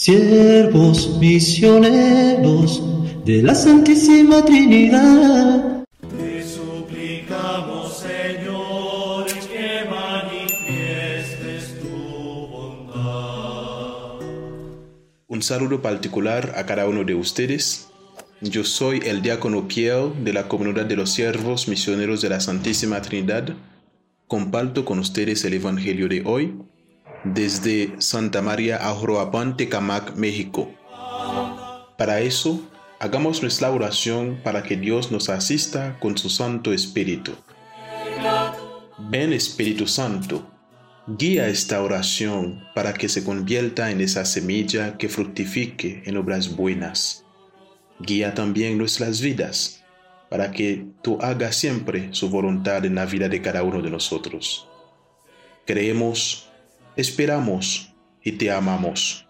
siervos misioneros de la Santísima Trinidad. Te suplicamos, Señor, que manifiestes tu bondad. Un saludo particular a cada uno de ustedes. Yo soy el diácono Pierre de la comunidad de los siervos misioneros de la Santísima Trinidad. Comparto con ustedes el Evangelio de hoy desde Santa María Ajoroapan, Tecamac, México. Para eso, hagamos nuestra oración para que Dios nos asista con su Santo Espíritu. Ven Espíritu Santo, guía esta oración para que se convierta en esa semilla que fructifique en obras buenas. Guía también nuestras vidas para que tú hagas siempre su voluntad en la vida de cada uno de nosotros. Creemos esperamos y te amamos.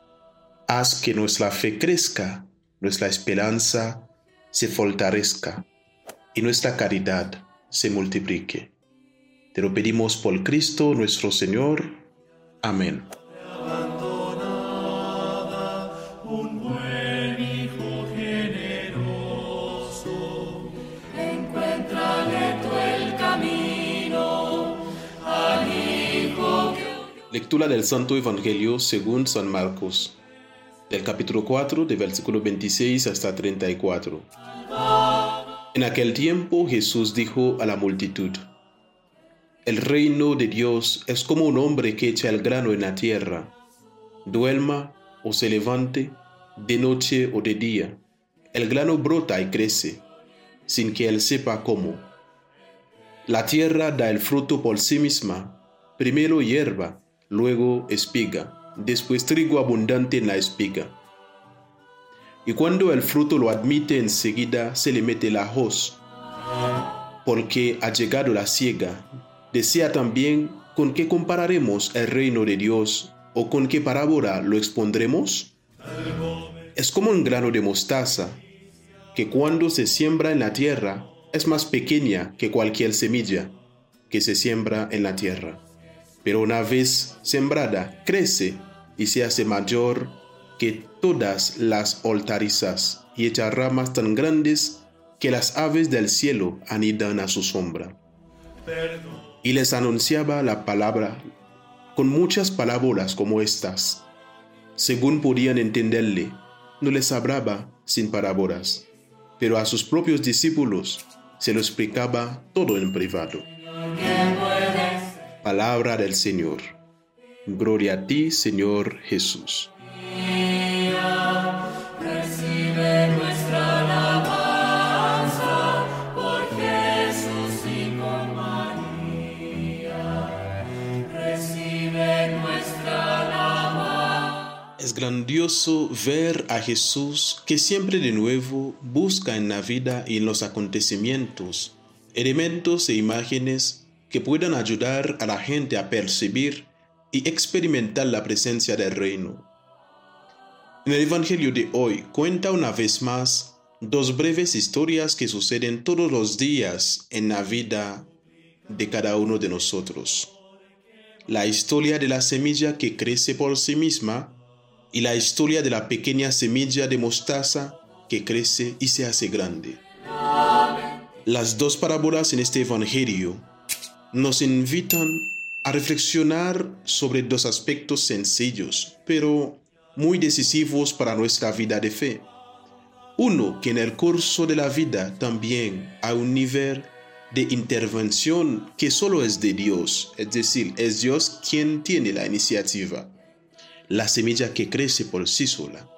Haz que nuestra fe crezca, nuestra esperanza se fortalezca y nuestra caridad se multiplique. Te lo pedimos por Cristo nuestro Señor. Amén. Lectura del Santo Evangelio según San Marcos, del capítulo 4, de versículo 26 hasta 34. En aquel tiempo Jesús dijo a la multitud, El reino de Dios es como un hombre que echa el grano en la tierra, duerma o se levante, de noche o de día. El grano brota y crece, sin que él sepa cómo. La tierra da el fruto por sí misma, primero hierba, luego espiga, después trigo abundante en la espiga. Y cuando el fruto lo admite enseguida se le mete la hoz, porque ha llegado la siega. Decía también, ¿con qué compararemos el reino de Dios o con qué parábola lo expondremos? Es como un grano de mostaza, que cuando se siembra en la tierra es más pequeña que cualquier semilla que se siembra en la tierra pero una vez sembrada crece y se hace mayor que todas las hortalizas y echa ramas tan grandes que las aves del cielo anidan a su sombra. Y les anunciaba la palabra con muchas parábolas como estas. Según podían entenderle, no les hablaba sin parábolas, pero a sus propios discípulos se lo explicaba todo en privado. Palabra del Señor. Gloria a ti, Señor Jesús. Recibe nuestra alabanza por Jesús y con María. Recibe nuestra alabanza. Es grandioso ver a Jesús que siempre de nuevo busca en la vida y en los acontecimientos elementos e imágenes que puedan ayudar a la gente a percibir y experimentar la presencia del reino. En el Evangelio de hoy cuenta una vez más dos breves historias que suceden todos los días en la vida de cada uno de nosotros. La historia de la semilla que crece por sí misma y la historia de la pequeña semilla de mostaza que crece y se hace grande. Las dos parábolas en este Evangelio nos invitan a reflexionar sobre dos aspectos sencillos, pero muy decisivos para nuestra vida de fe. Uno, que en el curso de la vida también hay un nivel de intervención que solo es de Dios, es decir, es Dios quien tiene la iniciativa, la semilla que crece por sí sola.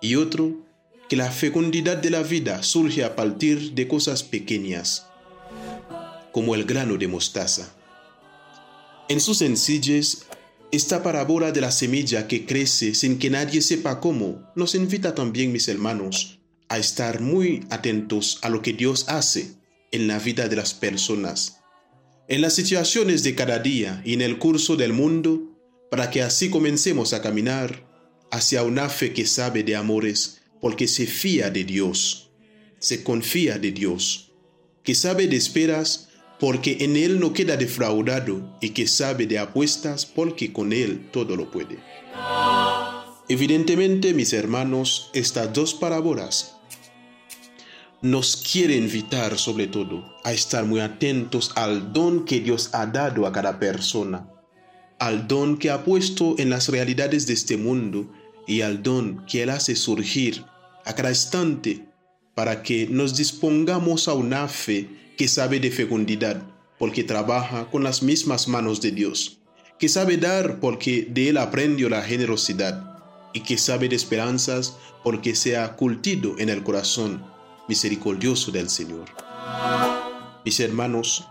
Y otro, que la fecundidad de la vida surge a partir de cosas pequeñas, como el grano de mostaza. En su sencillez, esta parábola de la semilla que crece sin que nadie sepa cómo nos invita también, mis hermanos, a estar muy atentos a lo que Dios hace en la vida de las personas, en las situaciones de cada día y en el curso del mundo, para que así comencemos a caminar hacia una fe que sabe de amores, porque se fía de Dios, se confía de Dios, que sabe de esperas, porque en Él no queda defraudado y que sabe de apuestas porque con Él todo lo puede. Evidentemente, mis hermanos, estas dos parábolas nos quiere invitar sobre todo a estar muy atentos al don que Dios ha dado a cada persona, al don que ha puesto en las realidades de este mundo y al don que Él hace surgir a cada instante para que nos dispongamos a una fe que sabe de fecundidad porque trabaja con las mismas manos de Dios, que sabe dar porque de Él aprendió la generosidad y que sabe de esperanzas porque se ha cultido en el corazón misericordioso del Señor. Mis hermanos,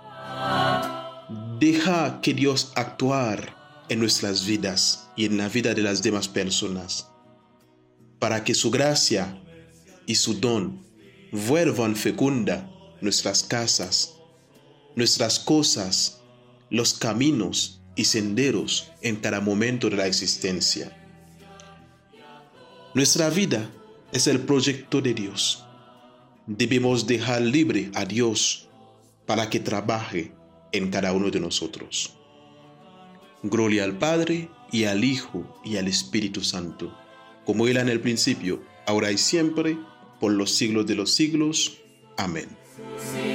deja que Dios actuar en nuestras vidas y en la vida de las demás personas, para que su gracia y su don vuelvan fecunda nuestras casas, nuestras cosas, los caminos y senderos en cada momento de la existencia. Nuestra vida es el proyecto de Dios debemos dejar libre a Dios para que trabaje en cada uno de nosotros. Gloria al Padre y al Hijo y al Espíritu Santo, como era en el principio, ahora y siempre, por los siglos de los siglos. Amén. See?